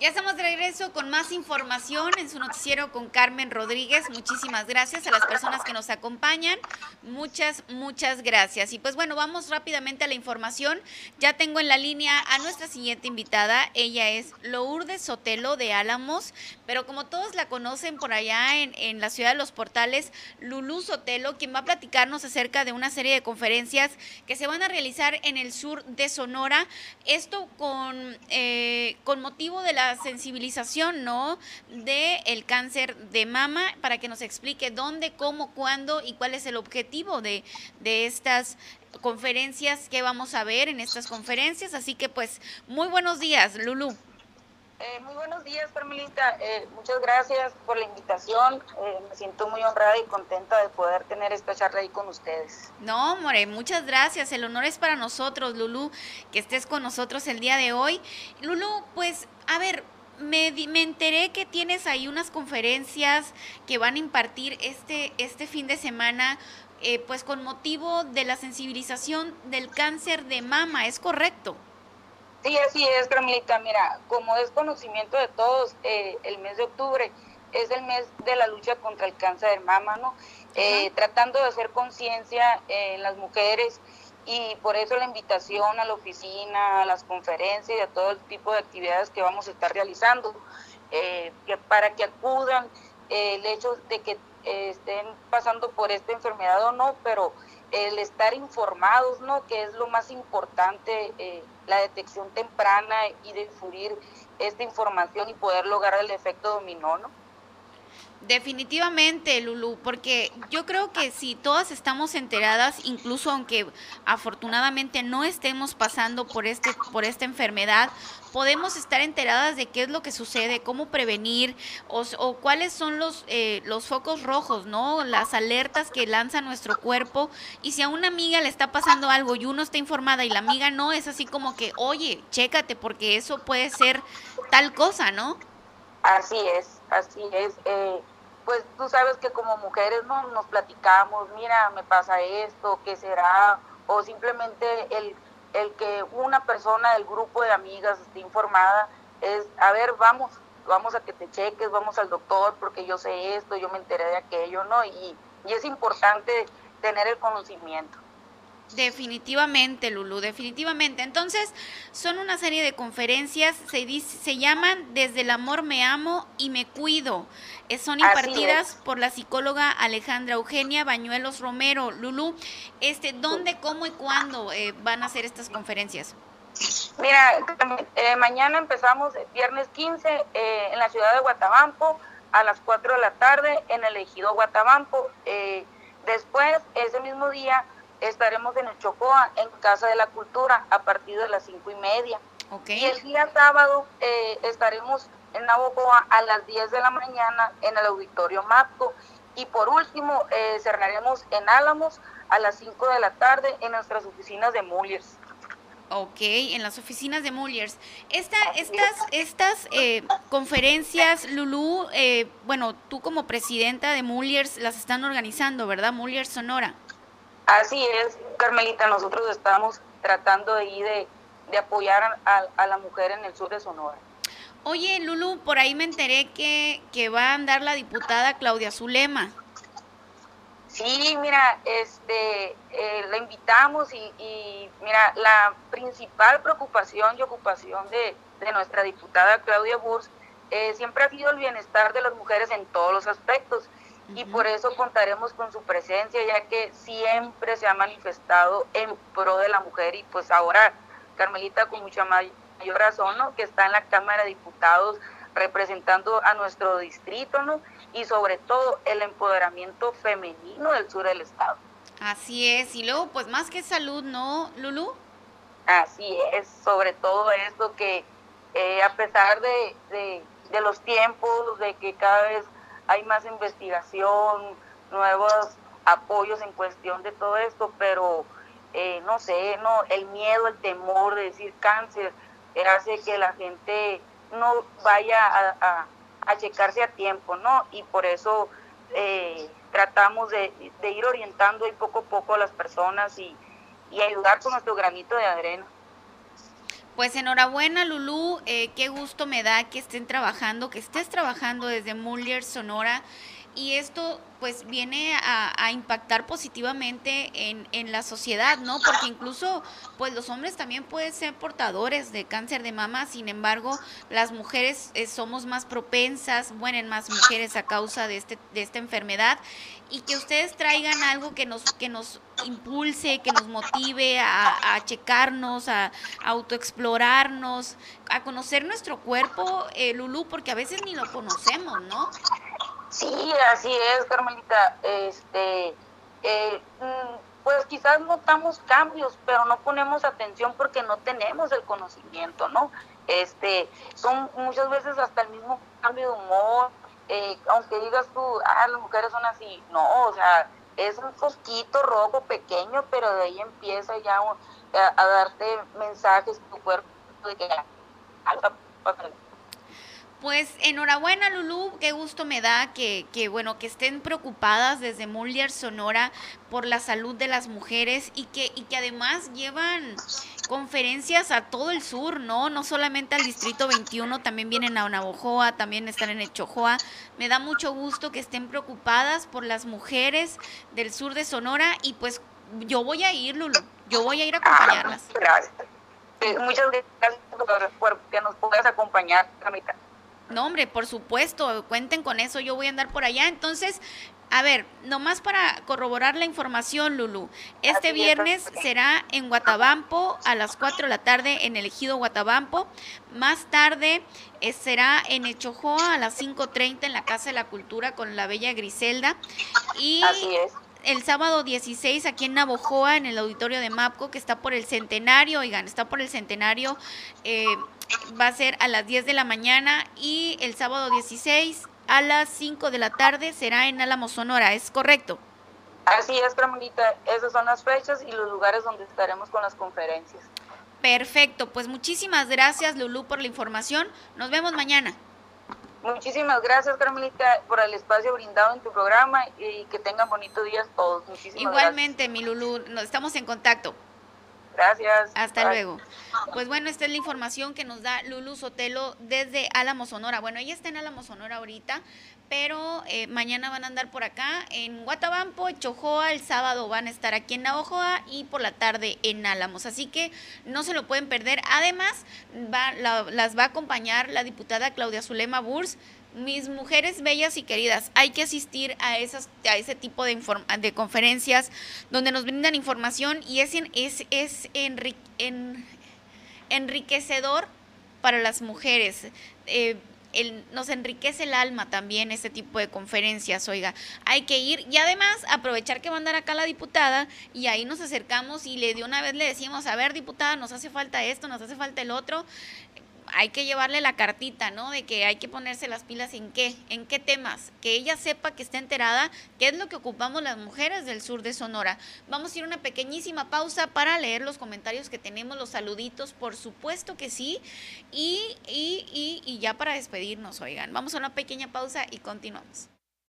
Ya estamos de regreso con más información en su noticiero con Carmen Rodríguez. Muchísimas gracias a las personas que nos acompañan. Muchas, muchas gracias. Y pues bueno, vamos rápidamente a la información. Ya tengo en la línea a nuestra siguiente invitada. Ella es Lourdes Sotelo de Álamos, pero como todos la conocen por allá en, en la ciudad de los portales, Lulú Sotelo, quien va a platicarnos acerca de una serie de conferencias que se van a realizar en el sur de Sonora. Esto con, eh, con motivo de la sensibilización, ¿no? De el cáncer de mama para que nos explique dónde, cómo, cuándo y cuál es el objetivo de, de estas conferencias que vamos a ver en estas conferencias. Así que pues muy buenos días, Lulu. Eh, muy buenos días, Carmelita. Eh, muchas gracias por la invitación. Eh, me siento muy honrada y contenta de poder tener esta charla ahí con ustedes. No, More, muchas gracias. El honor es para nosotros, Lulu, que estés con nosotros el día de hoy. Lulu, pues, a ver, me, me, enteré que tienes ahí unas conferencias que van a impartir este, este fin de semana, pues con motivo de la sensibilización del cáncer de mama, ¿es correcto? Sí, así es, Carmelita. Mira, como es conocimiento de todos, eh, el mes de octubre es el mes de la lucha contra el cáncer de mama, ¿no? Eh, tratando de hacer conciencia en las mujeres y por eso la invitación a la oficina, a las conferencias y a todo el tipo de actividades que vamos a estar realizando, eh, que para que acudan el hecho de que estén pasando por esta enfermedad o no, pero el estar informados, ¿no? Que es lo más importante, eh, la detección temprana y difundir esta información y poder lograr el efecto dominó, ¿no? Definitivamente, Lulu, porque yo creo que si todas estamos enteradas, incluso aunque afortunadamente no estemos pasando por este por esta enfermedad, podemos estar enteradas de qué es lo que sucede, cómo prevenir o, o cuáles son los eh, los focos rojos, no, las alertas que lanza nuestro cuerpo y si a una amiga le está pasando algo y uno está informada y la amiga no, es así como que, oye, chécate porque eso puede ser tal cosa, ¿no? Así es, así es. Eh, pues tú sabes que como mujeres no nos platicamos, mira, me pasa esto, ¿qué será? O simplemente el, el que una persona del grupo de amigas esté informada es, a ver, vamos, vamos a que te cheques, vamos al doctor porque yo sé esto, yo me enteré de aquello, ¿no? Y, y es importante tener el conocimiento. Definitivamente, Lulu, definitivamente. Entonces, son una serie de conferencias, se, dice, se llaman Desde el amor me amo y me cuido. Eh, son impartidas por la psicóloga Alejandra Eugenia Bañuelos Romero. Lulu, este, ¿dónde, cómo y cuándo eh, van a hacer estas conferencias? Mira, eh, mañana empezamos, viernes 15, en la ciudad de Guatabampo, a las 4 de la tarde, en el ejido Guatabampo. después, ese mismo día, estaremos en el Chocoa, en Casa de la Cultura, a partir de las cinco y media. Y el día sábado eh, estaremos en Navojoa a las 10 de la mañana en el Auditorio MAPCO. Y por último, eh, cerraremos en Álamos a las 5 de la tarde en nuestras oficinas de Mullers. Ok, en las oficinas de Mullers. Esta, estas estas eh, conferencias, Lulú, bueno, tú como presidenta de Mullers las están organizando, ¿verdad? Mullers Sonora. Así es, Carmelita, nosotros estamos tratando de, de, de apoyar a, la mujer en el sur de Sonora. Oye, Lulu, por ahí me enteré que, que va a andar la diputada Claudia Zulema. Sí, mira, este, eh, la invitamos y, y, mira, la principal preocupación y ocupación de, de nuestra diputada Claudia Burs eh, siempre ha sido el bienestar de las mujeres en todos los aspectos y por eso contaremos con su presencia, ya que siempre se ha manifestado en pro de la mujer y pues ahora Carmelita con mucha mayor razón, ¿no? que está en la Cámara de Diputados representando a nuestro distrito, ¿no? Y sobre todo el empoderamiento femenino del sur del estado. Así es, y luego pues más que salud, ¿no, Lulu? Así es, sobre todo esto que eh, a pesar de, de, de los tiempos, de que cada vez hay más investigación, nuevos apoyos en cuestión de todo esto, pero eh, no sé, no, el miedo, el temor de decir cáncer hace que la gente no vaya a, a, checarse a tiempo, ¿no? Y por eso eh, tratamos de, ir orientando y poco a poco a las personas y, y ayudar con nuestro granito de arena. Pues enhorabuena, Lulú. Eh, qué gusto me da que estén trabajando, que estés trabajando desde Muller, Sonora. Y esto pues viene a, impactar positivamente en, en, la sociedad, ¿no? Porque incluso pues los hombres también pueden ser portadores de cáncer de mama, sin embargo las mujeres eh, somos más propensas, mueren más mujeres a causa de, este, de esta enfermedad y que ustedes traigan algo que nos, que nos impulse, que nos motive a, a checarnos, a, autoexplorarnos, a conocer nuestro cuerpo, eh, Lulú, porque a veces ni lo conocemos, ¿no? Sí, así es, Carmelita. Este, eh, mm, pues quizás notamos cambios, pero no ponemos atención porque no tenemos el conocimiento, ¿no? Este, son muchas veces hasta el mismo cambio de humor, eh, aunque digas tú, ah, las mujeres son así, no, o sea, es un fosquito rojo pequeño, pero de ahí empieza ya a, darte mensajes tu cuerpo de que algo pues enhorabuena Lulu, qué gusto me da que, que, bueno que estén preocupadas desde Muller Sonora por la salud de las mujeres y que, y que además llevan conferencias a todo el sur, ¿no? No solamente al Distrito 21, también vienen a Navojoa, también están en Echojoa. Me da mucho gusto que estén preocupadas por las mujeres del sur de Sonora y pues yo voy a ir, Lulu, yo voy a ir a acompañarlas. gracias. muchas gracias por que nos puedas acompañar, Camita. No, hombre, por supuesto, cuenten con eso, yo voy a andar por allá. Entonces, a ver, nomás para corroborar la información, Lulu. Este viernes será en Guatabampo a las 4 de la tarde en el ejido Guatabampo. Más tarde eh, será en Echojoa a las 5.30 en la Casa de la Cultura con la bella Griselda. Y el sábado 16 aquí en Navojoa, en el auditorio de MAPCO, que está por el centenario, oigan, está por el centenario. Eh, va a ser a las 10 de la mañana y el sábado 16 a las 5 de la tarde será en Álamo, Sonora, ¿es correcto? Así es, Carmelita, esas son las fechas y los lugares donde estaremos con las conferencias. Perfecto, pues muchísimas gracias Lulú por la información, nos vemos mañana. Muchísimas gracias, Carmelita, por el espacio brindado en tu programa y que tengan bonitos días todos. Muchísimas Igualmente, mi Lulú, estamos en contacto. Gracias. Hasta luego. Pues bueno, esta es la información que nos da Lulu Sotelo desde Álamo, Sonora. Bueno, ella está en Álamo, Sonora ahorita, pero eh, mañana van a andar por acá en Guatabampo, Chojoa, el sábado van a estar aquí en Navojoa y por la tarde en Álamos. Así que no se lo pueden perder. Además, va, las va a acompañar la diputada Claudia Zulema Burs mis mujeres bellas y queridas, hay que asistir a, esas, a ese tipo de, de conferencias donde nos brindan información y es, es, es enriquecedor para las mujeres. Eh, nos enriquece el alma también este tipo de conferencias, oiga, hay que ir y además aprovechar que va a andar acá la diputada y ahí nos acercamos y le de una vez le decimos, a ver diputada, nos hace falta esto, nos hace falta el otro, hay que llevarle la cartita, ¿no? De que hay que ponerse las pilas en qué, en qué temas, que ella sepa que está enterada qué es lo que ocupamos las mujeres del sur de Sonora. Vamos a ir a una pequeñísima pausa para leer los comentarios que tenemos, los saluditos, por supuesto que sí, y, y, y, y ya para despedirnos, oigan, vamos a una pequeña pausa y continuamos.